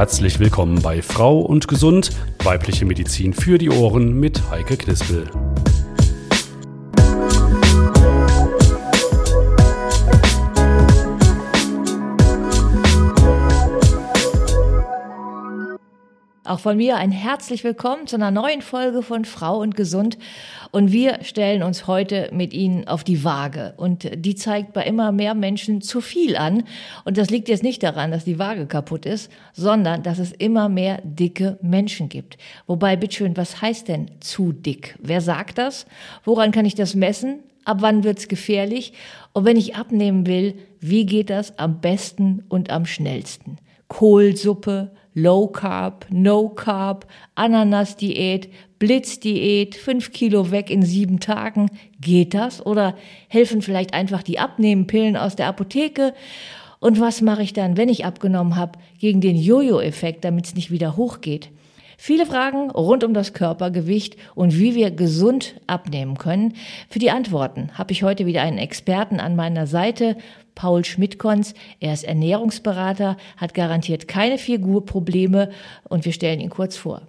Herzlich willkommen bei Frau und Gesund, weibliche Medizin für die Ohren mit Heike Knispel. Auch von mir ein herzlich willkommen zu einer neuen Folge von Frau und Gesund. Und wir stellen uns heute mit Ihnen auf die Waage. Und die zeigt bei immer mehr Menschen zu viel an. Und das liegt jetzt nicht daran, dass die Waage kaputt ist, sondern dass es immer mehr dicke Menschen gibt. Wobei, bitteschön, was heißt denn zu dick? Wer sagt das? Woran kann ich das messen? Ab wann wird's gefährlich? Und wenn ich abnehmen will, wie geht das am besten und am schnellsten? Kohlsuppe, Low Carb, No Carb, Ananas-Diät, Blitzdiät, fünf Kilo weg in sieben Tagen. Geht das? Oder helfen vielleicht einfach die Abnehmpillen aus der Apotheke? Und was mache ich dann, wenn ich abgenommen habe, gegen den Jojo-Effekt, damit es nicht wieder hochgeht? Viele Fragen rund um das Körpergewicht und wie wir gesund abnehmen können. Für die Antworten habe ich heute wieder einen Experten an meiner Seite, Paul Schmidtkons. Er ist Ernährungsberater, hat garantiert keine Figurprobleme und wir stellen ihn kurz vor.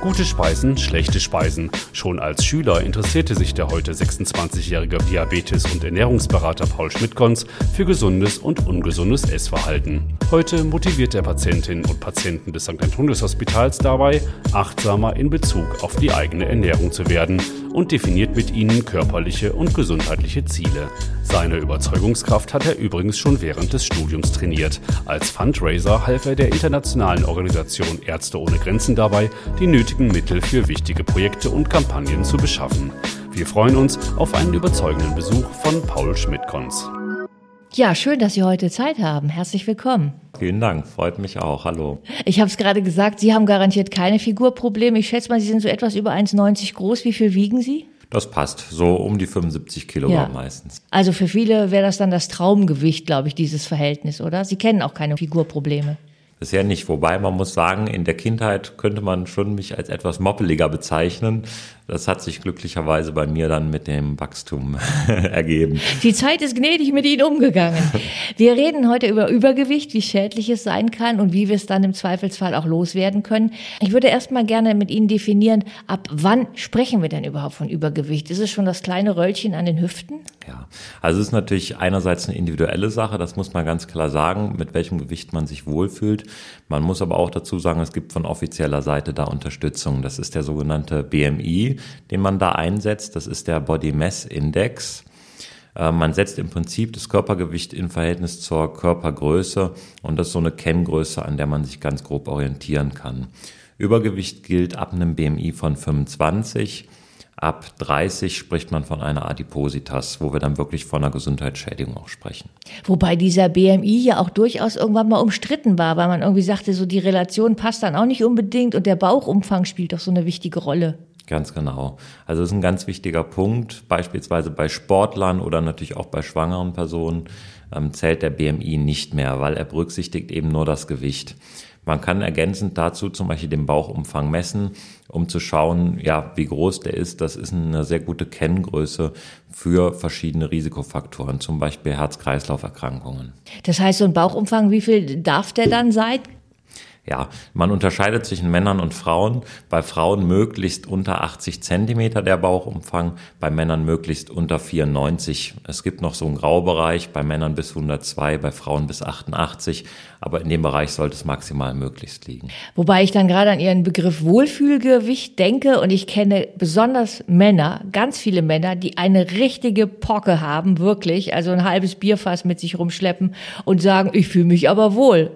Gute Speisen, schlechte Speisen. Schon als Schüler interessierte sich der heute 26-jährige Diabetes- und Ernährungsberater Paul Schmidtkons für gesundes und ungesundes Essverhalten. Heute motiviert er Patientinnen und Patienten des St. Antonius Hospitals dabei, achtsamer in Bezug auf die eigene Ernährung zu werden und definiert mit ihnen körperliche und gesundheitliche Ziele. Seine Überzeugungskraft hat er übrigens schon während des Studiums trainiert. Als Fundraiser half er der internationalen Organisation Ärzte ohne Grenzen dabei, die nötigen Mittel für wichtige Projekte und Kampagnen zu beschaffen. Wir freuen uns auf einen überzeugenden Besuch von Paul Schmidtkons. Ja, schön, dass Sie heute Zeit haben. Herzlich willkommen. Vielen Dank, freut mich auch. Hallo. Ich habe es gerade gesagt, Sie haben garantiert keine Figurprobleme. Ich schätze mal, Sie sind so etwas über 1,90 groß. Wie viel wiegen Sie? Das passt, so um die 75 Kilogramm ja. meistens. Also für viele wäre das dann das Traumgewicht, glaube ich, dieses Verhältnis, oder? Sie kennen auch keine Figurprobleme. Bisher nicht, wobei man muss sagen, in der Kindheit könnte man schon mich als etwas moppeliger bezeichnen. Das hat sich glücklicherweise bei mir dann mit dem Wachstum ergeben. Die Zeit ist gnädig mit Ihnen umgegangen. Wir reden heute über Übergewicht, wie schädlich es sein kann und wie wir es dann im Zweifelsfall auch loswerden können. Ich würde erst mal gerne mit Ihnen definieren, ab wann sprechen wir denn überhaupt von Übergewicht? Ist es schon das kleine Röllchen an den Hüften? Ja, also es ist natürlich einerseits eine individuelle Sache, das muss man ganz klar sagen, mit welchem Gewicht man sich wohlfühlt. Man muss aber auch dazu sagen, es gibt von offizieller Seite da Unterstützung. Das ist der sogenannte BMI, den man da einsetzt. Das ist der Body Mass Index. Äh, man setzt im Prinzip das Körpergewicht in Verhältnis zur Körpergröße und das ist so eine Kenngröße, an der man sich ganz grob orientieren kann. Übergewicht gilt ab einem BMI von 25 Ab 30 spricht man von einer Adipositas, wo wir dann wirklich von einer Gesundheitsschädigung auch sprechen. Wobei dieser BMI ja auch durchaus irgendwann mal umstritten war, weil man irgendwie sagte, so die Relation passt dann auch nicht unbedingt und der Bauchumfang spielt doch so eine wichtige Rolle. Ganz genau. Also das ist ein ganz wichtiger Punkt. Beispielsweise bei Sportlern oder natürlich auch bei schwangeren Personen ähm, zählt der BMI nicht mehr, weil er berücksichtigt eben nur das Gewicht. Man kann ergänzend dazu zum Beispiel den Bauchumfang messen, um zu schauen, ja, wie groß der ist. Das ist eine sehr gute Kenngröße für verschiedene Risikofaktoren, zum Beispiel Herz-Kreislauf-Erkrankungen. Das heißt, so ein Bauchumfang, wie viel darf der dann sein? Ja, man unterscheidet zwischen Männern und Frauen. Bei Frauen möglichst unter 80 Zentimeter der Bauchumfang, bei Männern möglichst unter 94. Es gibt noch so einen Graubereich, bei Männern bis 102, bei Frauen bis 88. Aber in dem Bereich sollte es maximal möglichst liegen. Wobei ich dann gerade an Ihren Begriff Wohlfühlgewicht denke und ich kenne besonders Männer, ganz viele Männer, die eine richtige Pocke haben, wirklich, also ein halbes Bierfass mit sich rumschleppen und sagen, ich fühle mich aber wohl.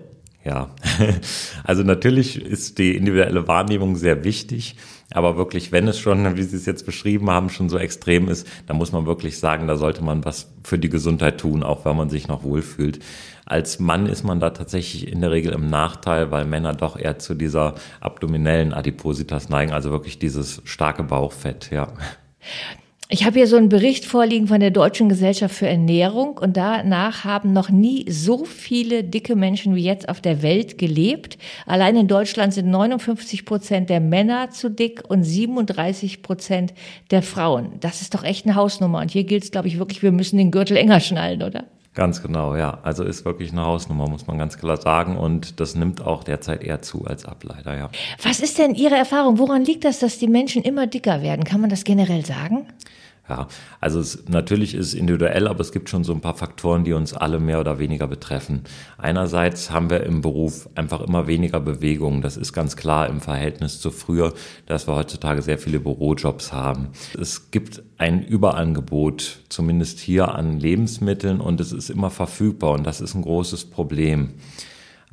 Ja, also natürlich ist die individuelle Wahrnehmung sehr wichtig, aber wirklich, wenn es schon, wie Sie es jetzt beschrieben haben, schon so extrem ist, dann muss man wirklich sagen, da sollte man was für die Gesundheit tun, auch wenn man sich noch wohlfühlt. Als Mann ist man da tatsächlich in der Regel im Nachteil, weil Männer doch eher zu dieser abdominellen Adipositas neigen, also wirklich dieses starke Bauchfett, ja. Ich habe hier so einen Bericht vorliegen von der Deutschen Gesellschaft für Ernährung und danach haben noch nie so viele dicke Menschen wie jetzt auf der Welt gelebt. Allein in Deutschland sind 59 Prozent der Männer zu dick und 37 Prozent der Frauen. Das ist doch echt eine Hausnummer. Und hier gilt es, glaube ich, wirklich, wir müssen den Gürtel enger schnallen, oder? Ganz genau, ja. Also ist wirklich eine Hausnummer, muss man ganz klar sagen. Und das nimmt auch derzeit eher zu als ab, leider, ja. Was ist denn Ihre Erfahrung? Woran liegt das, dass die Menschen immer dicker werden? Kann man das generell sagen? Ja, also es, natürlich ist individuell, aber es gibt schon so ein paar Faktoren, die uns alle mehr oder weniger betreffen. Einerseits haben wir im Beruf einfach immer weniger Bewegung. Das ist ganz klar im Verhältnis zu früher, dass wir heutzutage sehr viele Bürojobs haben. Es gibt ein Überangebot, zumindest hier an Lebensmitteln und es ist immer verfügbar und das ist ein großes Problem.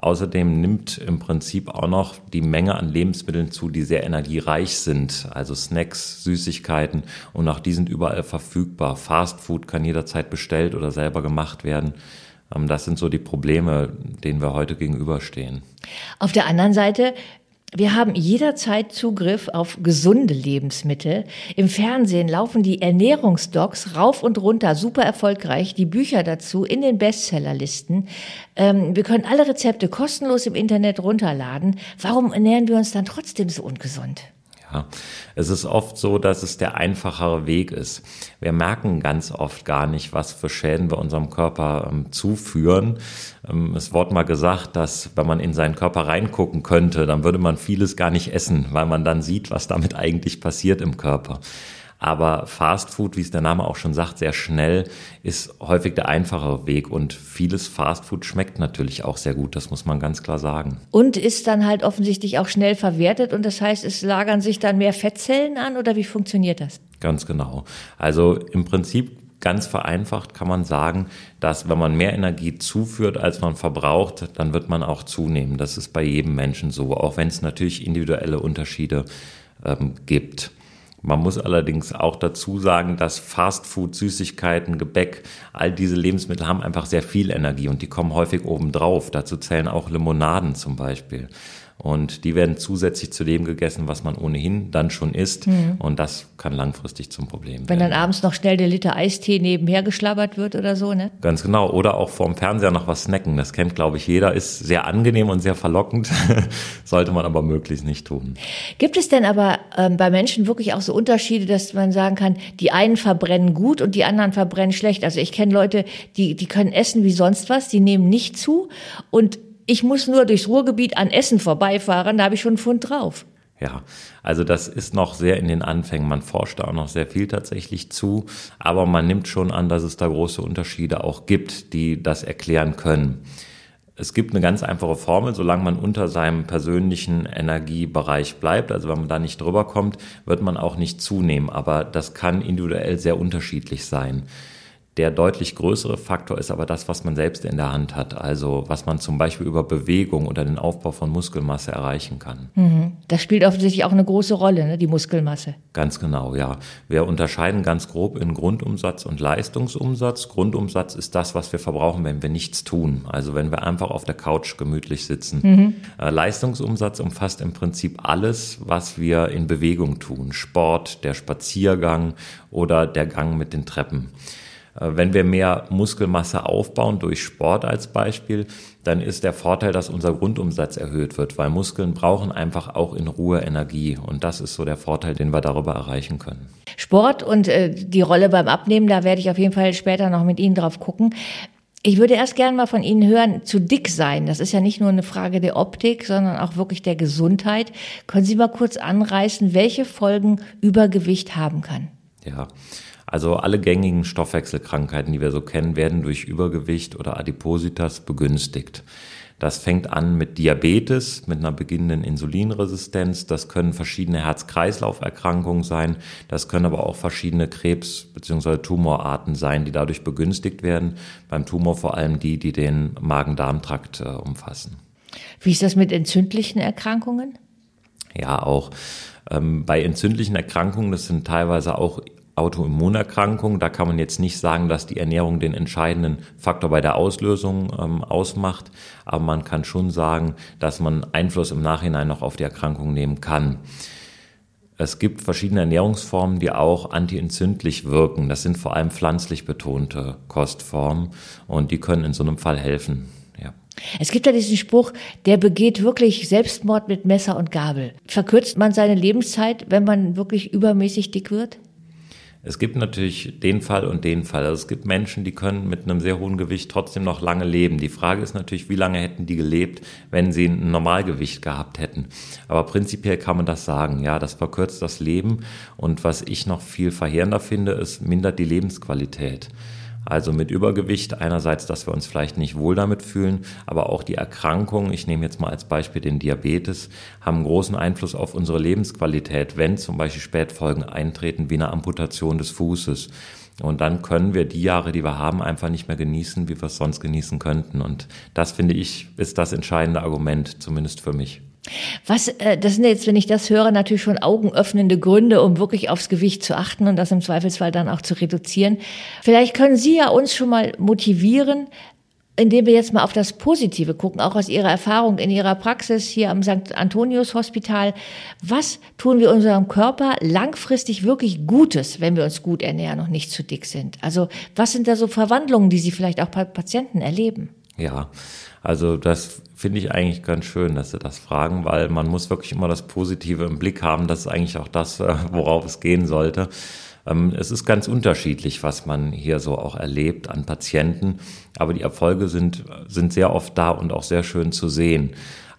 Außerdem nimmt im Prinzip auch noch die Menge an Lebensmitteln zu, die sehr energiereich sind, also Snacks, Süßigkeiten und auch die sind überall verfügbar. Fast Food kann jederzeit bestellt oder selber gemacht werden. Ähm, das sind so die Probleme, denen wir heute gegenüberstehen. Auf der anderen Seite wir haben jederzeit Zugriff auf gesunde Lebensmittel. Im Fernsehen laufen die Ernährungsdocs rauf und runter, super erfolgreich, die Bücher dazu in den Bestsellerlisten. Ähm, wir können alle Rezepte kostenlos im Internet runterladen. Warum ernähren wir uns dann trotzdem so ungesund? Ja, es ist oft so, dass es der einfachere Weg ist. Wir merken ganz oft gar nicht, was für Schäden wir unserem Körper ähm, zuführen. Ähm, es wurde mal gesagt, dass wenn man in seinen Körper reingucken könnte, dann würde man vieles gar nicht essen, weil man dann sieht, was damit eigentlich passiert im Körper. Aber Fast Food, wie es der Name auch schon sagt, sehr schnell, ist häufig der einfachere Weg. Und vieles Fast Food schmeckt natürlich auch sehr gut, das muss man ganz klar sagen. Und ist dann halt offensichtlich auch schnell verwertet. Und das heißt, es lagern sich dann mehr Fettzellen an oder wie funktioniert das? Ganz genau. Also im Prinzip Ganz vereinfacht kann man sagen, dass wenn man mehr Energie zuführt, als man verbraucht, dann wird man auch zunehmen. Das ist bei jedem Menschen so, auch wenn es natürlich individuelle Unterschiede ähm, gibt. Man muss allerdings auch dazu sagen, dass Fastfood, Süßigkeiten, Gebäck, all diese Lebensmittel haben einfach sehr viel Energie und die kommen häufig obendrauf. Dazu zählen auch Limonaden zum Beispiel. Und die werden zusätzlich zu dem gegessen, was man ohnehin dann schon isst. Mhm. Und das kann langfristig zum Problem werden. Wenn dann abends noch schnell der Liter Eistee nebenher geschlabbert wird oder so, ne? Ganz genau. Oder auch vorm Fernseher noch was snacken. Das kennt, glaube ich, jeder. Ist sehr angenehm und sehr verlockend. Sollte man aber möglichst nicht tun. Gibt es denn aber ähm, bei Menschen wirklich auch so Unterschiede, dass man sagen kann, die einen verbrennen gut und die anderen verbrennen schlecht? Also ich kenne Leute, die, die können essen wie sonst was, die nehmen nicht zu und ich muss nur durchs Ruhrgebiet an Essen vorbeifahren, da habe ich schon einen Pfund drauf. Ja, also das ist noch sehr in den Anfängen. Man forscht da auch noch sehr viel tatsächlich zu, aber man nimmt schon an, dass es da große Unterschiede auch gibt, die das erklären können. Es gibt eine ganz einfache Formel, solange man unter seinem persönlichen Energiebereich bleibt, also wenn man da nicht drüber kommt, wird man auch nicht zunehmen, aber das kann individuell sehr unterschiedlich sein. Der deutlich größere Faktor ist aber das, was man selbst in der Hand hat. Also was man zum Beispiel über Bewegung oder den Aufbau von Muskelmasse erreichen kann. Mhm. Das spielt offensichtlich auch eine große Rolle, ne? die Muskelmasse. Ganz genau, ja. Wir unterscheiden ganz grob in Grundumsatz und Leistungsumsatz. Grundumsatz ist das, was wir verbrauchen, wenn wir nichts tun. Also wenn wir einfach auf der Couch gemütlich sitzen. Mhm. Äh, Leistungsumsatz umfasst im Prinzip alles, was wir in Bewegung tun. Sport, der Spaziergang oder der Gang mit den Treppen. Äh, wenn wir mehr Muskelmasse aufbauen durch Sport als Beispiel, dann ist der Vorteil, dass unser Grundumsatz erhöht wird, weil Muskeln brauchen einfach auch in Ruhe Energie. Und das ist so der Vorteil, den wir darüber erreichen können. Sport und äh, die Rolle beim Abnehmen, da werde ich auf jeden Fall später noch mit Ihnen drauf gucken. Ich würde erst gerne mal von Ihnen hören, zu dick sein. Das ist ja nicht nur eine Frage der Optik, sondern auch wirklich der Gesundheit. Können Sie mal kurz anreißen, welche Folgen Übergewicht haben kann? Ja. Also alle gängigen Stoffwechselkrankheiten, die wir so kennen, werden durch Übergewicht oder Adipositas begünstigt. Das fängt an mit Diabetes, mit einer beginnenden Insulinresistenz. Das können verschiedene Herz-Kreislauf-Erkrankungen sein. Das können aber auch verschiedene Krebs- bzw. Tumorarten sein, die dadurch begünstigt werden. Beim Tumor vor allem die, die den Magen-Darm-Trakt äh, umfassen. Wie ist das mit entzündlichen Erkrankungen? Ja, auch. Ähm, bei entzündlichen Erkrankungen, das sind teilweise auch Autoimmunerkrankung. Da kann man jetzt nicht sagen, dass die Ernährung den entscheidenden Faktor bei der Auslösung ähm, ausmacht, aber man kann schon sagen, dass man Einfluss im Nachhinein noch auf die Erkrankung nehmen kann. Es gibt verschiedene Ernährungsformen, die auch antientzündlich wirken. Das sind vor allem pflanzlich betonte Kostformen und die können in so einem Fall helfen. Es gibt ja diesen Spruch, der begeht wirklich Selbstmord mit Messer und Gabel. Verkürzt man seine Lebenszeit, wenn man wirklich übermäßig dick wird? Es gibt natürlich den Fall und den Fall. Also es gibt Menschen, die können mit einem sehr hohen Gewicht trotzdem noch lange leben. Die Frage ist natürlich, wie lange hätten die gelebt, wenn sie ein Normalgewicht gehabt hätten. Aber prinzipiell kann man das sagen. Ja, das verkürzt das Leben. Und was ich noch viel verheerender finde, ist, mindert die Lebensqualität. Also mit Übergewicht einerseits, dass wir uns vielleicht nicht wohl damit fühlen, aber auch die Erkrankungen, ich nehme jetzt mal als Beispiel den Diabetes, haben großen Einfluss auf unsere Lebensqualität, wenn zum Beispiel Spätfolgen eintreten wie eine Amputation des Fußes. Und dann können wir die Jahre, die wir haben, einfach nicht mehr genießen, wie wir es sonst genießen könnten. Und das finde ich, ist das entscheidende Argument, zumindest für mich. Was, äh, das sind jetzt, wenn ich das höre, natürlich schon augenöffnende Gründe, um wirklich aufs Gewicht zu achten und das im Zweifelsfall dann auch zu reduzieren. Vielleicht können Sie ja uns schon mal motivieren, indem wir jetzt mal auf das Positive gucken, auch aus Ihrer Erfahrung in Ihrer Praxis hier am St. Antonius Hospital. Was tun wir unserem Körper langfristig wirklich Gutes, wenn wir uns gut ernähren und nicht zu dick sind? Also was sind da so Verwandlungen, die Sie vielleicht auch bei Patienten erleben? Ja, also das finde ich eigentlich ganz schön, dass Sie das fragen, weil man muss wirklich immer das Positive im Blick haben. Das ist eigentlich auch das, äh, worauf es gehen sollte. Ähm, es ist ganz unterschiedlich, was man hier so auch erlebt an Patienten, aber die Erfolge sind, sind sehr oft da und auch sehr schön zu sehen.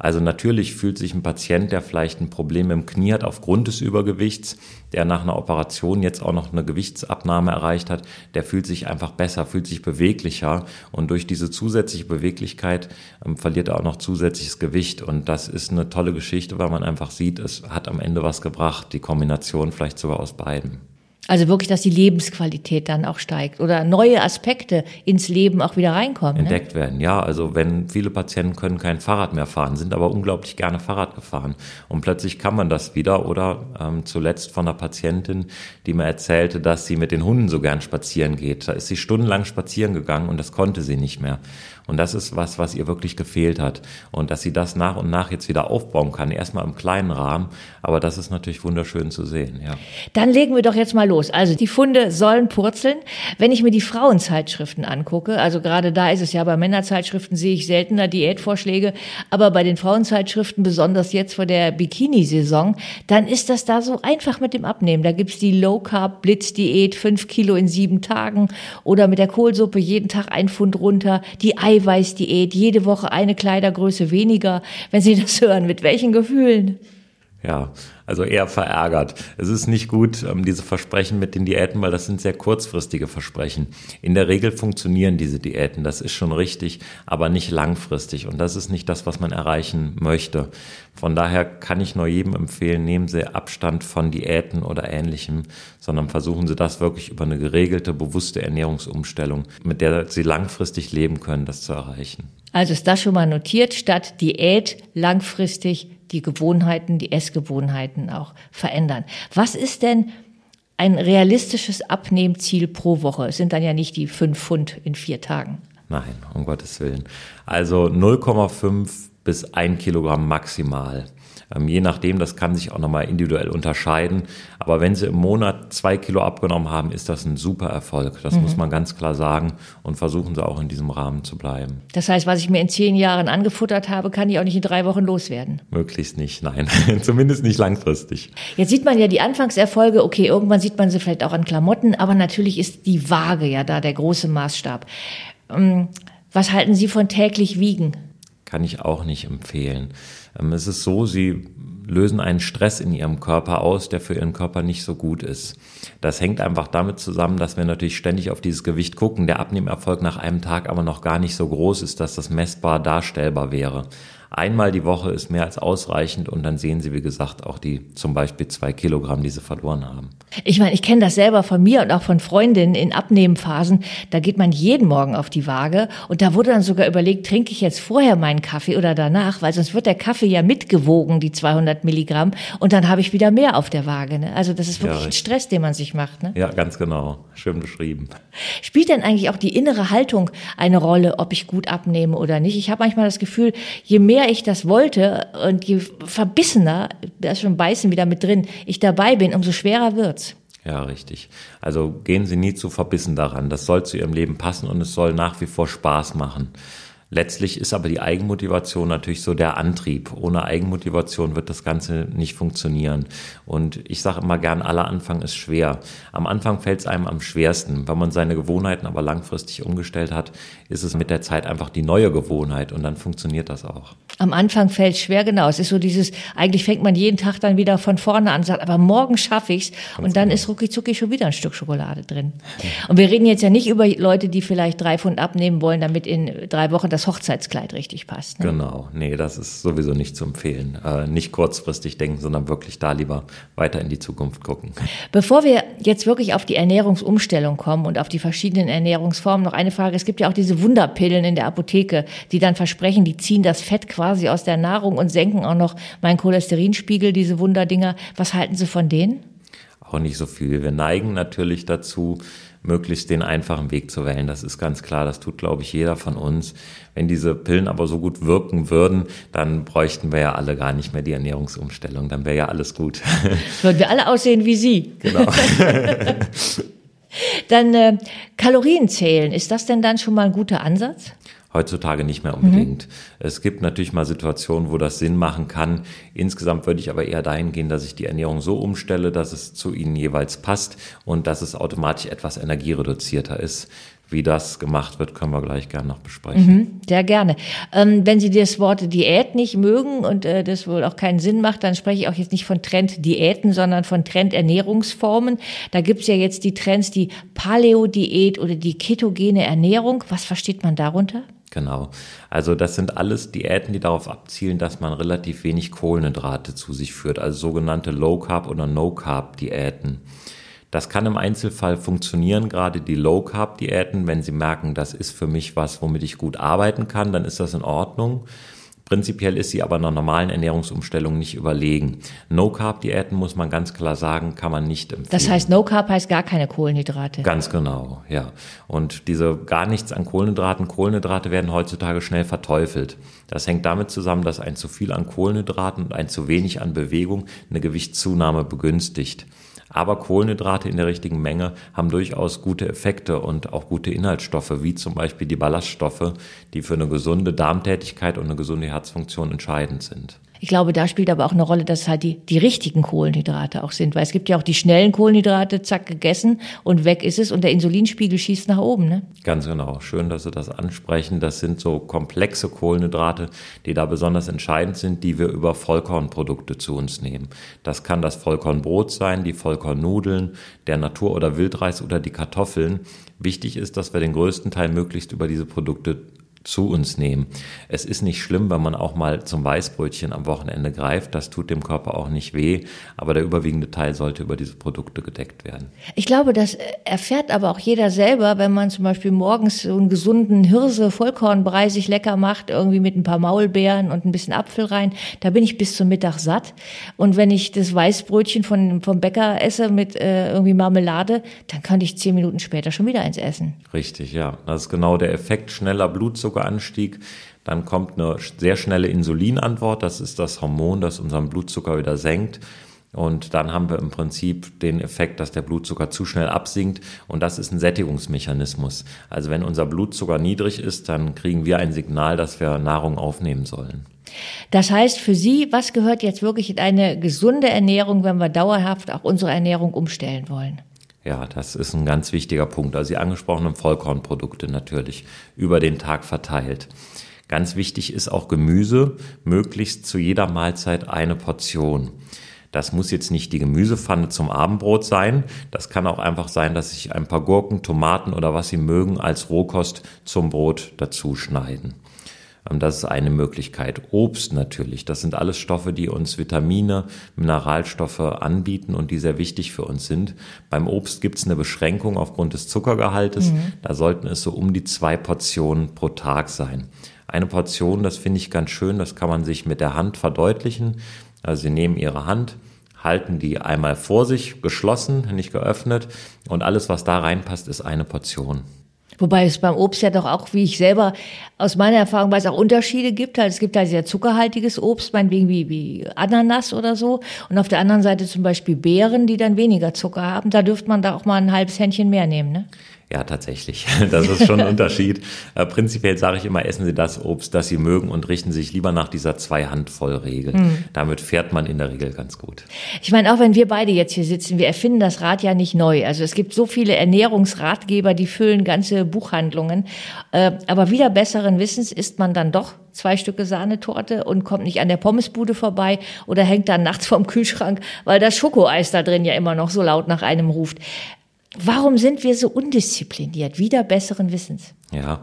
Also natürlich fühlt sich ein Patient, der vielleicht ein Problem im Knie hat aufgrund des Übergewichts, der nach einer Operation jetzt auch noch eine Gewichtsabnahme erreicht hat, der fühlt sich einfach besser, fühlt sich beweglicher und durch diese zusätzliche Beweglichkeit ähm, verliert er auch noch zusätzliches Gewicht und das ist eine tolle Geschichte, weil man einfach sieht, es hat am Ende was gebracht, die Kombination vielleicht sogar aus beiden. Also wirklich, dass die Lebensqualität dann auch steigt oder neue Aspekte ins Leben auch wieder reinkommen. Ne? Entdeckt ne? werden, ja. Also wenn viele Patienten können kein Fahrrad mehr fahren, sind aber unglaublich gerne Fahrrad gefahren. Und plötzlich kann man das wieder. Oder ähm, zuletzt von einer Patientin, die mir erzählte, dass sie mit den Hunden so gern spazieren geht. Da ist sie stundenlang spazieren gegangen und das konnte sie nicht mehr. Und das ist was, was ihr wirklich gefehlt hat. Und dass sie das nach und nach jetzt wieder aufbauen kann. Erstmal im kleinen Rahmen. Aber das ist natürlich wunderschön zu sehen, ja. Dann legen wir doch jetzt mal los. Also die Funde sollen purzeln. Wenn ich mir die Frauenzeitschriften angucke, also gerade da ist es ja bei Männerzeitschriften sehe ich seltener Diätvorschläge, aber bei den Frauenzeitschriften, besonders jetzt vor der Bikini-Saison, dann ist das da so einfach mit dem Abnehmen. Da gibt's die Low Carb Blitz Diät, fünf Kilo in sieben Tagen oder mit der Kohlsuppe jeden Tag ein Pfund runter, die Ei Eiweißdiät, jede Woche eine Kleidergröße weniger. Wenn Sie das hören, mit welchen Gefühlen? Ja, also eher verärgert. Es ist nicht gut, ähm, diese Versprechen mit den Diäten, weil das sind sehr kurzfristige Versprechen. In der Regel funktionieren diese Diäten, das ist schon richtig, aber nicht langfristig. Und das ist nicht das, was man erreichen möchte. Von daher kann ich nur jedem empfehlen, nehmen Sie Abstand von Diäten oder ähnlichem, sondern versuchen Sie das wirklich über eine geregelte, bewusste Ernährungsumstellung, mit der Sie langfristig leben können, das zu erreichen. Also ist das schon mal notiert, statt Diät langfristig die Gewohnheiten, die Essgewohnheiten auch verändern. Was ist denn ein realistisches Abnehmziel pro Woche? Es sind dann ja nicht die fünf Pfund in vier Tagen. Nein, um Gottes Willen. Also 0,5 bis ein Kilogramm maximal. Ähm, je nachdem, das kann sich auch nochmal individuell unterscheiden. Aber wenn Sie im Monat zwei Kilo abgenommen haben, ist das ein super Erfolg. Das mhm. muss man ganz klar sagen und versuchen Sie auch in diesem Rahmen zu bleiben. Das heißt, was ich mir in zehn Jahren angefuttert habe, kann ich auch nicht in drei Wochen loswerden? Möglichst nicht, nein. Zumindest nicht langfristig. Jetzt sieht man ja die Anfangserfolge. Okay, irgendwann sieht man sie vielleicht auch an Klamotten, aber natürlich ist die Waage ja da der große Maßstab. Ähm, was halten Sie von täglich Wiegen? kann ich auch nicht empfehlen. Ähm, es ist so, sie lösen einen Stress in ihrem Körper aus, der für ihren Körper nicht so gut ist. Das hängt einfach damit zusammen, dass wir natürlich ständig auf dieses Gewicht gucken, der Abnehmerfolg nach einem Tag aber noch gar nicht so groß ist, dass das messbar darstellbar wäre. Einmal die Woche ist mehr als ausreichend und dann sehen Sie, wie gesagt, auch die zum Beispiel zwei Kilogramm, die Sie verloren haben. Ich meine, ich kenne das selber von mir und auch von Freundinnen in Abnehmphasen. Da geht man jeden Morgen auf die Waage und da wurde dann sogar überlegt, trinke ich jetzt vorher meinen Kaffee oder danach, weil sonst wird der Kaffee ja mitgewogen, die 200 Milligramm, und dann habe ich wieder mehr auf der Waage. Ne? Also das ist wirklich ja, ein Stress, den man sich macht. Ne? Ja, ganz genau. Schön beschrieben. Spielt denn eigentlich auch die innere Haltung eine Rolle, ob ich gut abnehme oder nicht? Ich habe manchmal das Gefühl, je mehr ich das wollte und je verbissener, da ist schon Beißen wieder mit drin, ich dabei bin, umso schwerer wird's. Ja, richtig. Also gehen Sie nie zu verbissen daran. Das soll zu Ihrem Leben passen und es soll nach wie vor Spaß machen. Letztlich ist aber die Eigenmotivation natürlich so der Antrieb. Ohne Eigenmotivation wird das Ganze nicht funktionieren. Und ich sage immer gern, aller Anfang ist schwer. Am Anfang fällt es einem am schwersten. Wenn man seine Gewohnheiten aber langfristig umgestellt hat, ist es mit der Zeit einfach die neue Gewohnheit und dann funktioniert das auch. Am Anfang fällt es schwer, genau. Es ist so dieses, eigentlich fängt man jeden Tag dann wieder von vorne an, sagt, aber morgen schaffe ich's und dann genau. ist rucki zucki schon wieder ein Stück Schokolade drin. Und wir reden jetzt ja nicht über Leute, die vielleicht drei Pfund abnehmen wollen, damit in drei Wochen das das Hochzeitskleid richtig passt. Ne? Genau, nee, das ist sowieso nicht zu empfehlen. Äh, nicht kurzfristig denken, sondern wirklich da lieber weiter in die Zukunft gucken. Bevor wir jetzt wirklich auf die Ernährungsumstellung kommen und auf die verschiedenen Ernährungsformen, noch eine Frage. Es gibt ja auch diese Wunderpillen in der Apotheke, die dann versprechen, die ziehen das Fett quasi aus der Nahrung und senken auch noch meinen Cholesterinspiegel, diese Wunderdinger. Was halten Sie von denen? Auch nicht so viel. Wir neigen natürlich dazu, möglichst den einfachen Weg zu wählen. Das ist ganz klar. Das tut, glaube ich, jeder von uns. Wenn diese Pillen aber so gut wirken würden, dann bräuchten wir ja alle gar nicht mehr die Ernährungsumstellung. Dann wäre ja alles gut. Würden wir alle aussehen wie Sie. Genau. dann äh, Kalorien zählen. Ist das denn dann schon mal ein guter Ansatz? Heutzutage nicht mehr unbedingt. Mhm. Es gibt natürlich mal Situationen, wo das Sinn machen kann. Insgesamt würde ich aber eher dahin gehen, dass ich die Ernährung so umstelle, dass es zu ihnen jeweils passt und dass es automatisch etwas energiereduzierter ist. Wie das gemacht wird, können wir gleich gerne noch besprechen. Mhm, sehr gerne. Ähm, wenn Sie das Wort Diät nicht mögen und äh, das wohl auch keinen Sinn macht, dann spreche ich auch jetzt nicht von Trenddiäten, sondern von Trendernährungsformen. Da gibt's ja jetzt die Trends, die Paleo-Diät oder die ketogene Ernährung. Was versteht man darunter? Genau. Also das sind alles Diäten, die darauf abzielen, dass man relativ wenig Kohlenhydrate zu sich führt, also sogenannte Low Carb oder No Carb Diäten. Das kann im Einzelfall funktionieren, gerade die Low Carb Diäten, wenn Sie merken, das ist für mich was, womit ich gut arbeiten kann, dann ist das in Ordnung. Prinzipiell ist sie aber einer normalen Ernährungsumstellung nicht überlegen. No-Carb-Diäten, muss man ganz klar sagen, kann man nicht empfehlen. Das heißt, No-Carb heißt gar keine Kohlenhydrate. Ganz genau, ja. Und diese gar nichts an Kohlenhydraten, Kohlenhydrate werden heutzutage schnell verteufelt. Das hängt damit zusammen, dass ein zu viel an Kohlenhydraten und ein zu wenig an Bewegung eine Gewichtszunahme begünstigt. Aber Kohlenhydrate in der richtigen Menge haben durchaus gute Effekte und auch gute Inhaltsstoffe, wie zum Beispiel die Ballaststoffe, die für eine gesunde Darmtätigkeit und eine gesunde Herzfunktion entscheidend sind. Ich glaube, da spielt aber auch eine Rolle, dass es halt die, die richtigen Kohlenhydrate auch sind, weil es gibt ja auch die schnellen Kohlenhydrate, zack, gegessen und weg ist es und der Insulinspiegel schießt nach oben, ne? Ganz genau. Schön, dass Sie das ansprechen. Das sind so komplexe Kohlenhydrate, die da besonders entscheidend sind, die wir über Vollkornprodukte zu uns nehmen. Das kann das Vollkornbrot sein, die Vollkornnudeln, der Natur- oder Wildreis oder die Kartoffeln. Wichtig ist, dass wir den größten Teil möglichst über diese Produkte zu uns nehmen. Es ist nicht schlimm, wenn man auch mal zum Weißbrötchen am Wochenende greift. Das tut dem Körper auch nicht weh. Aber der überwiegende Teil sollte über diese Produkte gedeckt werden. Ich glaube, das erfährt aber auch jeder selber, wenn man zum Beispiel morgens so einen gesunden Hirse Vollkornbrei sich lecker macht, irgendwie mit ein paar Maulbeeren und ein bisschen Apfel rein. Da bin ich bis zum Mittag satt. Und wenn ich das Weißbrötchen von, vom Bäcker esse mit äh, irgendwie Marmelade, dann kann ich zehn Minuten später schon wieder eins essen. Richtig, ja. Das ist genau der Effekt schneller Blutzucker Blutzuckeranstieg. Dann kommt eine sehr schnelle Insulinantwort. Das ist das Hormon, das unseren Blutzucker wieder senkt. Und dann haben wir im Prinzip den Effekt, dass der Blutzucker zu schnell absinkt. Und das ist ein Sättigungsmechanismus. Also wenn unser Blutzucker niedrig ist, dann kriegen wir ein Signal, dass wir Nahrung aufnehmen sollen. Das heißt für Sie, was gehört jetzt wirklich in eine gesunde Ernährung, wenn wir dauerhaft auch unsere Ernährung umstellen wollen? Ja, das ist ein ganz wichtiger Punkt. Also die angesprochenen Vollkornprodukte natürlich über den Tag verteilt. Ganz wichtig ist auch Gemüse, möglichst zu jeder Mahlzeit eine Portion. Das muss jetzt nicht die Gemüsepfanne zum Abendbrot sein. Das kann auch einfach sein, dass sich ein paar Gurken, Tomaten oder was Sie mögen als Rohkost zum Brot dazu schneiden. Ähm, das ist eine Möglichkeit. Obst natürlich. Das sind alles Stoffe, die uns Vitamine, Mineralstoffe anbieten und die sehr wichtig für uns sind. Beim Obst gibt es eine Beschränkung aufgrund des Zuckergehaltes. Mhm. Da sollten es so um die zwei Portionen pro Tag sein. Eine Portion, das finde ich ganz schön, das kann man sich mit der Hand verdeutlichen. Also Sie nehmen Ihre Hand, halten die einmal vor sich, geschlossen, nicht geöffnet und alles, was da reinpasst, ist eine Portion. Wobei es beim Obst ja doch auch, wie ich selber aus meiner Erfahrung weiß, auch Unterschiede gibt. Also es gibt halt sehr zuckerhaltiges Obst, meinetwegen wie, wie Ananas oder so. Und auf der anderen Seite zum Beispiel Beeren, die dann weniger Zucker haben. Da dürfte man da auch mal ein halbes Händchen mehr nehmen, ne? Ja, tatsächlich. Das ist schon ein Unterschied. Äh, prinzipiell sage ich immer, essen Sie das Obst, das Sie mögen und richten sich lieber nach dieser Zwei-Handvoll-Regel. Mhm. Damit fährt man in der Regel ganz gut. Ich meine, auch wenn wir beide jetzt hier sitzen, wir erfinden das Rad ja nicht neu. Also es gibt so viele Ernährungsratgeber, die füllen ganze Buchhandlungen. Äh, aber wieder besseren Wissens isst man dann doch zwei Stücke Sahnetorte und kommt nicht an der Pommesbude vorbei oder hängt dann nachts vorm Kühlschrank, weil das Schokoeis da drin ja immer noch so laut nach einem ruft. Warum sind wir so undiszipliniert, wieder besseren Wissens? Ja,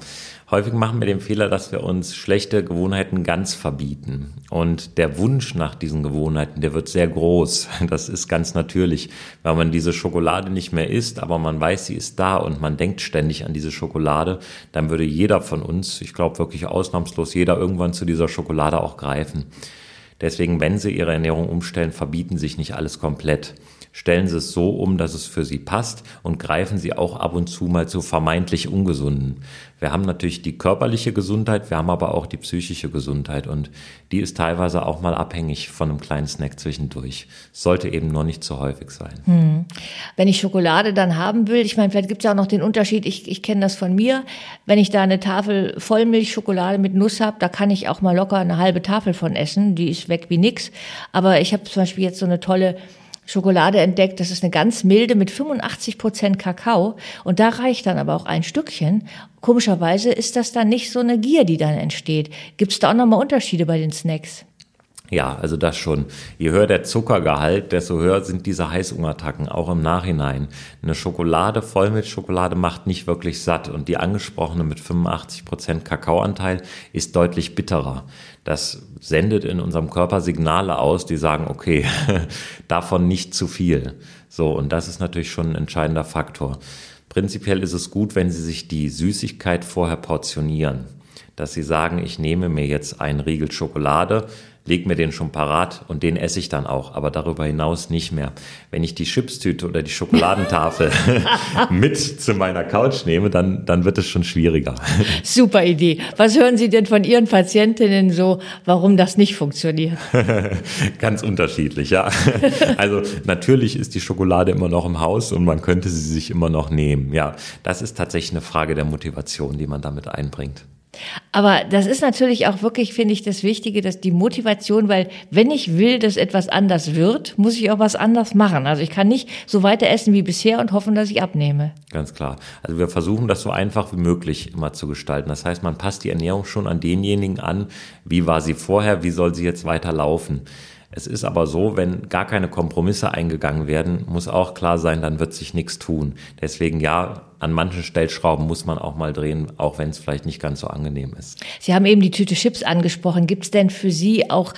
häufig machen wir den Fehler, dass wir uns schlechte Gewohnheiten ganz verbieten. Und der Wunsch nach diesen Gewohnheiten, der wird sehr groß. Das ist ganz natürlich, weil man diese Schokolade nicht mehr isst, aber man weiß, sie ist da und man denkt ständig an diese Schokolade, dann würde jeder von uns, ich glaube wirklich ausnahmslos jeder, irgendwann zu dieser Schokolade auch greifen. Deswegen, wenn Sie Ihre Ernährung umstellen, verbieten sich nicht alles komplett. Stellen Sie es so um, dass es für Sie passt und greifen Sie auch ab und zu mal zu vermeintlich Ungesunden. Wir haben natürlich die körperliche Gesundheit, wir haben aber auch die psychische Gesundheit und die ist teilweise auch mal abhängig von einem kleinen Snack zwischendurch. Sollte eben nur nicht zu häufig sein. Hm. Wenn ich Schokolade dann haben will, ich meine, vielleicht gibt es auch noch den Unterschied, ich, ich kenne das von mir, wenn ich da eine Tafel Vollmilchschokolade mit Nuss habe, da kann ich auch mal locker eine halbe Tafel von essen, die ist weg wie nix. Aber ich habe zum Beispiel jetzt so eine tolle Schokolade entdeckt. Das ist eine ganz milde mit 85 Prozent Kakao. Und da reicht dann aber auch ein Stückchen. Komischerweise ist das dann nicht so eine Gier, die dann entsteht. Gibt es da auch nochmal Unterschiede bei den Snacks? Ja, also das schon. Je höher der Zuckergehalt, desto höher sind diese Heißhungerattacken, auch im Nachhinein. Eine Schokolade, Vollmilchschokolade macht nicht wirklich satt und die angesprochene mit 85 Prozent Kakaoanteil ist deutlich bitterer. Das sendet in unserem Körper Signale aus, die sagen, okay, davon nicht zu viel. So, und das ist natürlich schon ein entscheidender Faktor. Prinzipiell ist es gut, wenn Sie sich die Süßigkeit vorher portionieren. Dass Sie sagen, ich nehme mir jetzt einen Riegel Schokolade, leg mir den schon parat und den esse ich dann auch, aber darüber hinaus nicht mehr. Wenn ich die Chipstüte oder die Schokoladentafel mit zu meiner Couch nehme, dann, dann wird es schon schwieriger. Super Idee. Was hören Sie denn von Ihren Patientinnen so, warum das nicht funktioniert? Ganz unterschiedlich, ja. Also natürlich ist die Schokolade immer noch im Haus und man könnte sie sich immer noch nehmen. Ja, das ist tatsächlich eine Frage der Motivation, die man damit einbringt. Aber das ist natürlich auch wirklich, finde ich, das Wichtige, dass die Motivation, weil wenn ich will, dass etwas anders wird, muss ich auch was anders machen. Also ich kann nicht so weiter essen wie bisher und hoffen, dass ich abnehme. Ganz klar. Also wir versuchen das so einfach wie möglich immer zu gestalten. Das heißt, man passt die Ernährung schon an denjenigen an, wie war sie vorher, wie soll sie jetzt weiter laufen. Es ist aber so, wenn gar keine Kompromisse eingegangen werden, muss auch klar sein, dann wird sich nichts tun. Deswegen ja, an manchen Stellschrauben muss man auch mal drehen, auch wenn es vielleicht nicht ganz so angenehm ist. Sie haben eben die Tüte Chips angesprochen. Gibt es denn für Sie auch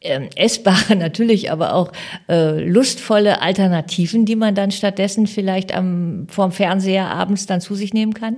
ähm, essbare natürlich, aber auch äh, lustvolle Alternativen, die man dann stattdessen vielleicht am vorm Fernseher abends dann zu sich nehmen kann?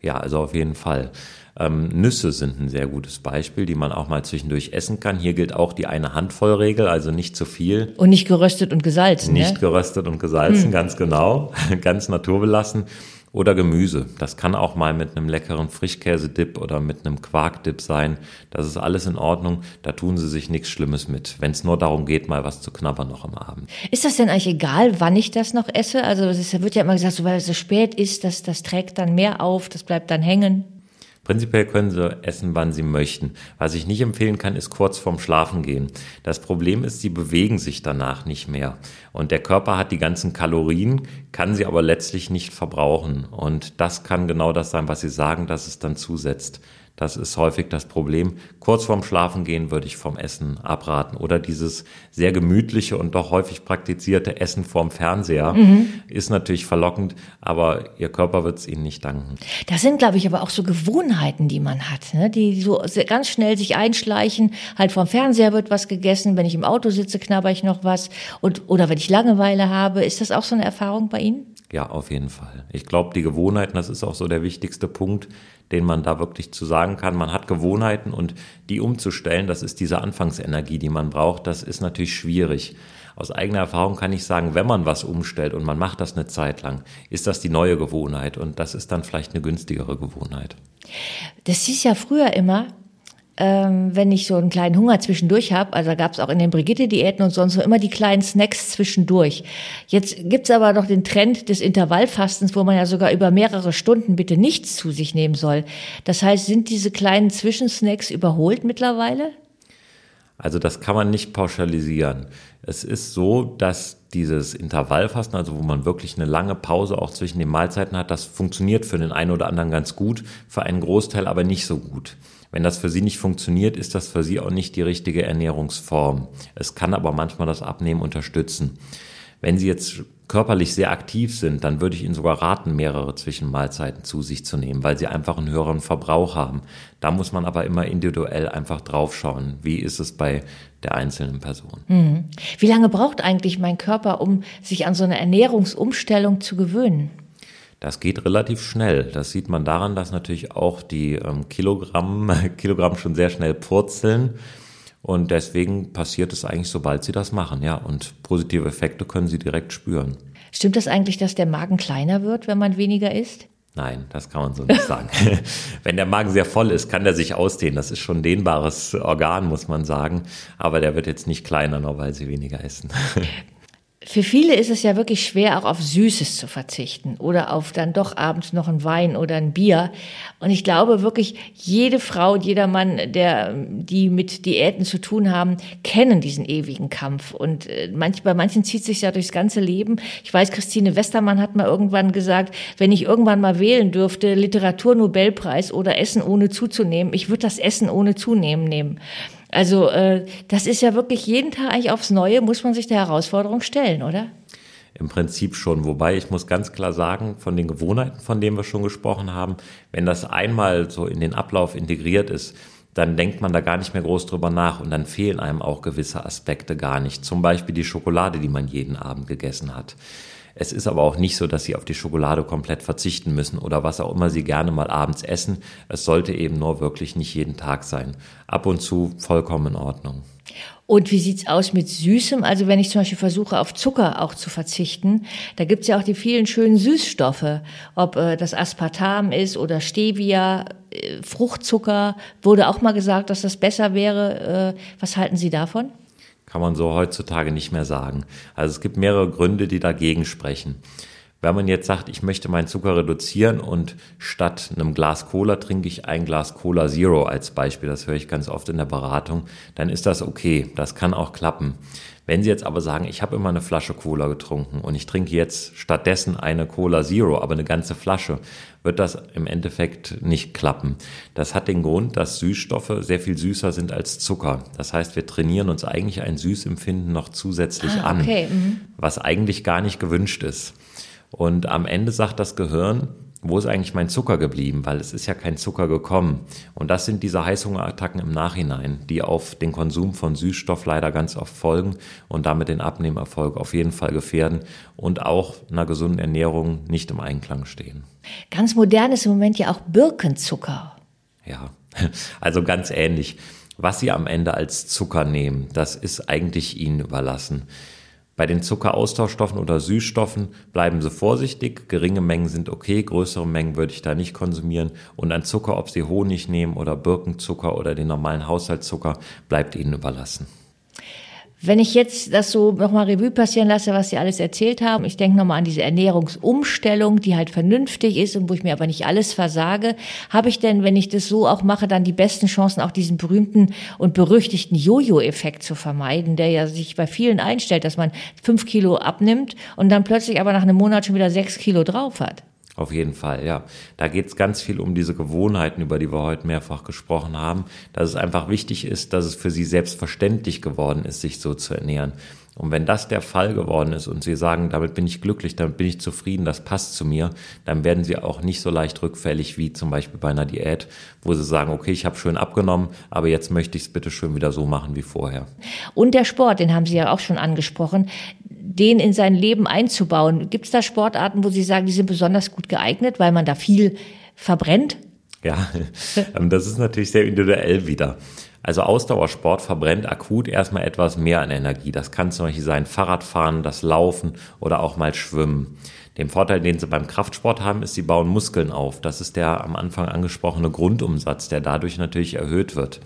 Ja, also auf jeden Fall. Ähm, Nüsse sind ein sehr gutes Beispiel, die man auch mal zwischendurch essen kann. Hier gilt auch die eine Handvoll Regel, also nicht zu viel. Und nicht geröstet und gesalzen. Nicht ne? geröstet und gesalzen, hm. ganz genau, ganz naturbelassen. Oder Gemüse. Das kann auch mal mit einem leckeren Frischkäse-Dip oder mit einem Quark-Dip sein. Das ist alles in Ordnung. Da tun sie sich nichts Schlimmes mit. Wenn es nur darum geht, mal was zu knabbern noch am Abend. Ist das denn eigentlich egal, wann ich das noch esse? Also es wird ja immer gesagt, so, weil es so spät ist, das, das trägt dann mehr auf, das bleibt dann hängen. Prinzipiell können Sie essen, wann Sie möchten. Was ich nicht empfehlen kann, ist kurz vorm Schlafen gehen. Das Problem ist, Sie bewegen sich danach nicht mehr. Und der Körper hat die ganzen Kalorien, kann sie aber letztlich nicht verbrauchen. Und das kann genau das sein, was Sie sagen, dass es dann zusetzt. Das ist häufig das Problem. Kurz vorm Schlafengehen würde ich vom Essen abraten. Oder dieses sehr gemütliche und doch häufig praktizierte Essen vorm Fernseher mhm. ist natürlich verlockend, aber Ihr Körper wird es Ihnen nicht danken. Das sind, glaube ich, aber auch so Gewohnheiten, die man hat, ne? die so ganz schnell sich einschleichen. Halt vorm Fernseher wird was gegessen, wenn ich im Auto sitze, knabber ich noch was. Und, oder wenn ich Langeweile habe. Ist das auch so eine Erfahrung bei Ihnen? Ja, auf jeden Fall. Ich glaube, die Gewohnheiten, das ist auch so der wichtigste Punkt, den man da wirklich zu sagen kann. Man hat Gewohnheiten und die umzustellen, das ist diese Anfangsenergie, die man braucht, das ist natürlich schwierig. Aus eigener Erfahrung kann ich sagen, wenn man was umstellt und man macht das eine Zeit lang, ist das die neue Gewohnheit und das ist dann vielleicht eine günstigere Gewohnheit. Das ist ja früher immer, ähm, wenn ich so einen kleinen Hunger zwischendurch habe, also gab es auch in den Brigitte-Diäten und sonst so immer die kleinen Snacks zwischendurch. Jetzt gibt's aber doch den Trend des Intervallfastens, wo man ja sogar über mehrere Stunden bitte nichts zu sich nehmen soll. Das heißt, sind diese kleinen Zwischensnacks überholt mittlerweile? Also das kann man nicht pauschalisieren. Es ist so, dass dieses Intervallfasten, also wo man wirklich eine lange Pause auch zwischen den Mahlzeiten hat, das funktioniert für den einen oder anderen ganz gut, für einen Großteil aber nicht so gut. Wenn das für Sie nicht funktioniert, ist das für Sie auch nicht die richtige Ernährungsform. Es kann aber manchmal das Abnehmen unterstützen. Wenn Sie jetzt körperlich sehr aktiv sind, dann würde ich Ihnen sogar raten, mehrere Zwischenmahlzeiten zu sich zu nehmen, weil Sie einfach einen höheren Verbrauch haben. Da muss man aber immer individuell einfach draufschauen. Wie ist es bei der einzelnen Person? Mhm. Wie lange braucht eigentlich mein Körper, um sich an so eine Ernährungsumstellung zu gewöhnen? Das geht relativ schnell. Das sieht man daran, dass natürlich auch die ähm, Kilogramm, Kilogramm schon sehr schnell purzeln. Und deswegen passiert es eigentlich, sobald sie das machen, ja. Und positive Effekte können sie direkt spüren. Stimmt das eigentlich, dass der Magen kleiner wird, wenn man weniger isst? Nein, das kann man so nicht sagen. Wenn der Magen sehr voll ist, kann der sich ausdehnen. Das ist schon ein dehnbares Organ, muss man sagen. Aber der wird jetzt nicht kleiner, nur weil sie weniger essen. Für viele ist es ja wirklich schwer, auch auf Süßes zu verzichten oder auf dann doch abends noch ein Wein oder ein Bier. Und ich glaube wirklich, jede Frau und jeder Mann, der, die mit Diäten zu tun haben, kennen diesen ewigen Kampf. Und äh, manch, bei manchen zieht sich ja durchs ganze Leben. Ich weiß, Christine Westermann hat mal irgendwann gesagt, wenn ich irgendwann mal wählen dürfte, Literaturnobelpreis oder Essen ohne zuzunehmen, ich würde das Essen ohne zunehmen nehmen. Also äh, das ist ja wirklich jeden Tag eigentlich aufs Neue, muss man sich der Herausforderung stellen, oder? Im Prinzip schon. Wobei ich muss ganz klar sagen, von den Gewohnheiten, von denen wir schon gesprochen haben, wenn das einmal so in den Ablauf integriert ist, dann denkt man da gar nicht mehr groß drüber nach und dann fehlen einem auch gewisse Aspekte gar nicht. Zum Beispiel die Schokolade, die man jeden Abend gegessen hat. Es ist aber auch nicht so, dass Sie auf die Schokolade komplett verzichten müssen oder was auch immer Sie gerne mal abends essen. Es sollte eben nur wirklich nicht jeden Tag sein. Ab und zu vollkommen in Ordnung. Und wie sieht's aus mit Süßem? Also wenn ich zum Beispiel versuche, auf Zucker auch zu verzichten, da gibt's ja auch die vielen schönen Süßstoffe, ob äh, das Aspartam ist oder Stevia, äh, Fruchtzucker. Wurde auch mal gesagt, dass das besser wäre. Äh, was halten Sie davon? Kann man so heutzutage nicht mehr sagen. Also es gibt mehrere Gründe, die dagegen sprechen. Wenn man jetzt sagt, ich möchte meinen Zucker reduzieren und statt einem Glas Cola trinke ich ein Glas Cola Zero als Beispiel, das höre ich ganz oft in der Beratung, dann ist das okay, das kann auch klappen. Wenn Sie jetzt aber sagen, ich habe immer eine Flasche Cola getrunken und ich trinke jetzt stattdessen eine Cola Zero, aber eine ganze Flasche, wird das im Endeffekt nicht klappen. Das hat den Grund, dass Süßstoffe sehr viel süßer sind als Zucker. Das heißt, wir trainieren uns eigentlich ein Süßempfinden noch zusätzlich ah, okay. an, mhm. was eigentlich gar nicht gewünscht ist. Und am Ende sagt das Gehirn, wo ist eigentlich mein Zucker geblieben? Weil es ist ja kein Zucker gekommen. Und das sind diese Heißhungerattacken im Nachhinein, die auf den Konsum von Süßstoff leider ganz oft folgen und damit den Abnehmerfolg auf jeden Fall gefährden und auch einer gesunden Ernährung nicht im Einklang stehen. Ganz modern ist im Moment ja auch Birkenzucker. Ja, also ganz ähnlich. Was Sie am Ende als Zucker nehmen, das ist eigentlich Ihnen überlassen. Bei den Zuckeraustauschstoffen oder Süßstoffen bleiben Sie vorsichtig. Geringe Mengen sind okay, größere Mengen würde ich da nicht konsumieren. Und an Zucker, ob Sie Honig nehmen oder Birkenzucker oder den normalen Haushaltszucker, bleibt Ihnen überlassen. Wenn ich jetzt das so nochmal Revue passieren lasse, was Sie alles erzählt haben, ich denke nochmal an diese Ernährungsumstellung, die halt vernünftig ist und wo ich mir aber nicht alles versage, habe ich denn, wenn ich das so auch mache, dann die besten Chancen, auch diesen berühmten und berüchtigten Jojo-Effekt zu vermeiden, der ja sich bei vielen einstellt, dass man fünf Kilo abnimmt und dann plötzlich aber nach einem Monat schon wieder sechs Kilo drauf hat. Auf jeden Fall, ja. Da geht es ganz viel um diese Gewohnheiten, über die wir heute mehrfach gesprochen haben, dass es einfach wichtig ist, dass es für sie selbstverständlich geworden ist, sich so zu ernähren. Und wenn das der Fall geworden ist und Sie sagen, damit bin ich glücklich, damit bin ich zufrieden, das passt zu mir, dann werden Sie auch nicht so leicht rückfällig wie zum Beispiel bei einer Diät, wo Sie sagen, okay, ich habe schön abgenommen, aber jetzt möchte ich es bitte schön wieder so machen wie vorher. Und der Sport, den haben Sie ja auch schon angesprochen, den in sein Leben einzubauen. Gibt es da Sportarten, wo Sie sagen, die sind besonders gut geeignet, weil man da viel verbrennt? Ja, ähm, das ist natürlich sehr individuell wieder. Also Ausdauersport verbrennt akut erstmal etwas mehr an Energie. Das kann zum Beispiel sein Fahrradfahren, das Laufen oder auch mal Schwimmen. Den Vorteil, den sie beim Kraftsport haben, ist, sie bauen Muskeln auf. Das ist der am Anfang angesprochene Grundumsatz, der dadurch natürlich erhöht wird.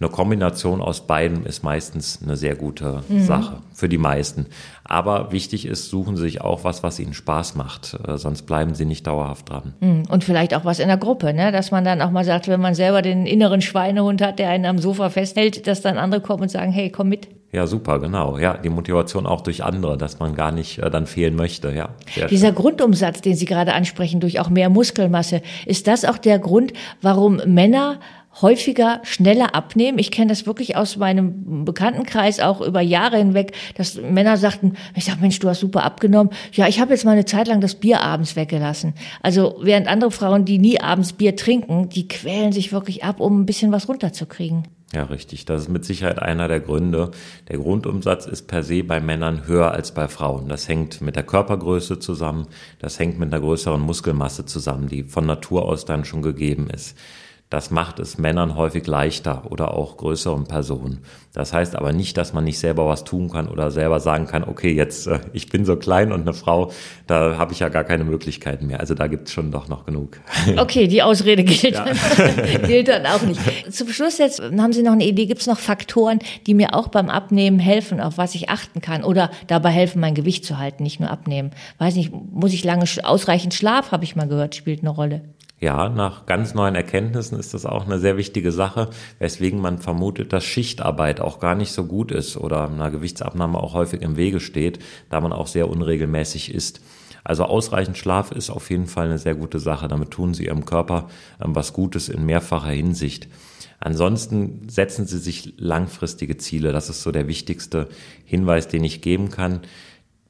Eine Kombination aus beiden ist meistens eine sehr gute mhm. Sache für die meisten. Aber wichtig ist, suchen Sie sich auch was, was Ihnen Spaß macht, äh, sonst bleiben Sie nicht dauerhaft dran. Mhm. Und vielleicht auch was in der Gruppe, ne? dass man dann auch mal sagt, wenn man selber den inneren Schweinehund hat, der einen am Sofa festhält, dass dann andere kommen und sagen, hey, komm mit. Ja, super, genau. Ja, die Motivation auch durch andere, dass man gar nicht äh, dann fehlen möchte. Ja. Dieser schön. Grundumsatz, den Sie gerade ansprechen, durch auch mehr Muskelmasse, ist das auch der Grund, warum Männer häufiger schneller abnehmen. Ich kenne das wirklich aus meinem Bekanntenkreis auch über Jahre hinweg, dass Männer sagten, ich sag, Mensch, du hast super abgenommen. Ja, ich habe jetzt mal eine Zeit lang das Bier abends weggelassen. Also während andere Frauen, die nie abends Bier trinken, die quälen sich wirklich ab, um ein bisschen was runterzukriegen. Ja, richtig. Das ist mit Sicherheit einer der Gründe. Der Grundumsatz ist per se bei Männern höher als bei Frauen. Das hängt mit der Körpergröße zusammen. Das hängt mit einer größeren Muskelmasse zusammen, die von Natur aus dann schon gegeben ist. Das macht es Männern häufig leichter oder auch größeren Personen. Das heißt aber nicht, dass man nicht selber was tun kann oder selber sagen kann, okay, jetzt äh, ich bin so klein und eine Frau, da habe ich ja gar keine Möglichkeiten mehr. Also da gibt es schon doch noch genug. Okay, die Ausrede gilt, ja. gilt dann auch nicht. Zum Schluss jetzt haben Sie noch eine Idee, gibt es noch Faktoren, die mir auch beim Abnehmen helfen, auf was ich achten kann oder dabei helfen, mein Gewicht zu halten, nicht nur abnehmen? Weiß nicht, muss ich lange ausreichend Schlaf, habe ich mal gehört, spielt eine Rolle. Ja, nach ganz neuen Erkenntnissen ist das auch eine sehr wichtige Sache, weswegen man vermutet, dass Schichtarbeit auch gar nicht so gut ist oder einer Gewichtsabnahme auch häufig im Wege steht, da man auch sehr unregelmäßig isst. Also ausreichend Schlaf ist auf jeden Fall eine sehr gute Sache. Damit tun Sie Ihrem Körper ähm, was Gutes in mehrfacher Hinsicht. Ansonsten setzen Sie sich langfristige Ziele. Das ist so der wichtigste Hinweis, den ich geben kann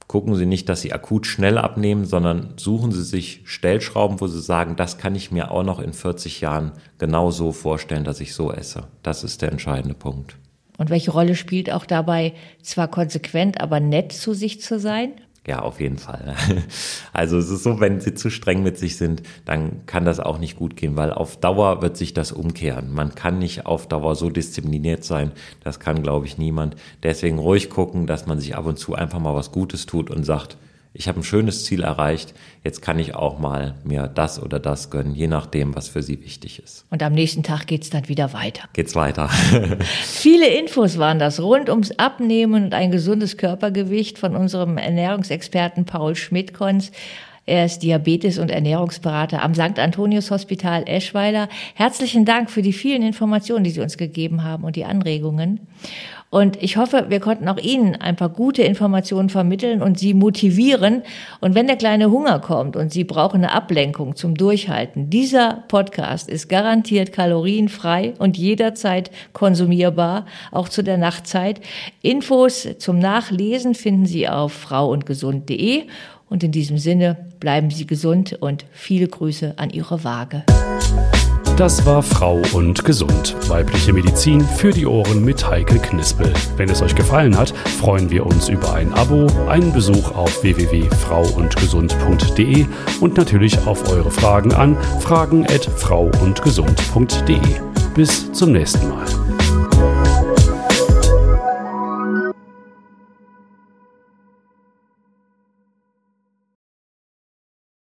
gucken Sie nicht, dass Sie akut schnell abnehmen, sondern suchen Sie sich Stellschrauben, wo Sie sagen, das kann ich mir auch noch in 40 Jahren genau so vorstellen, dass ich so esse. Das ist der entscheidende Punkt. Und welche Rolle spielt auch dabei, zwar konsequent, aber nett zu sich zu sein? Ja, auf jeden Fall. Also es ist so, wenn sie zu streng mit sich sind, dann kann das auch nicht gut gehen, weil auf Dauer wird sich das umkehren. Man kann nicht auf Dauer so diszipliniert sein. Das kann, glaube ich, niemand. Deswegen ruhig gucken, dass man sich ab und zu einfach mal was Gutes tut und sagt, ich habe ein schönes Ziel erreicht, jetzt kann ich auch mal mir das oder das gönnen, je nachdem, was für Sie wichtig ist. Und am nächsten Tag geht's dann wieder weiter. Geht's weiter. Viele Infos waren das rund ums Abnehmen und ein gesundes Körpergewicht von unserem Ernährungsexperten Paul Schmidt-Kons. Er ist Diabetes- und Ernährungsberater am St. Antonius Hospital Eschweiler. Herzlichen Dank für die vielen Informationen, die Sie uns gegeben haben und die Anregungen. Und ich hoffe, wir konnten auch Ihnen ein paar gute Informationen vermitteln und Sie motivieren. Und wenn der kleine Hunger kommt und Sie brauchen eine Ablenkung zum Durchhalten, dieser Podcast ist garantiert kalorienfrei und jederzeit konsumierbar, auch zu der Nachtzeit. Infos zum Nachlesen finden Sie auf frauundgesund.de. Und in diesem Sinne bleiben Sie gesund und viele Grüße an Ihre Waage. Das war Frau und Gesund. Weibliche Medizin für die Ohren mit Heike Knispel. Wenn es euch gefallen hat, freuen wir uns über ein Abo, einen Besuch auf www.frauundgesund.de und natürlich auf eure Fragen an fragen@frauundgesund.de. Bis zum nächsten Mal.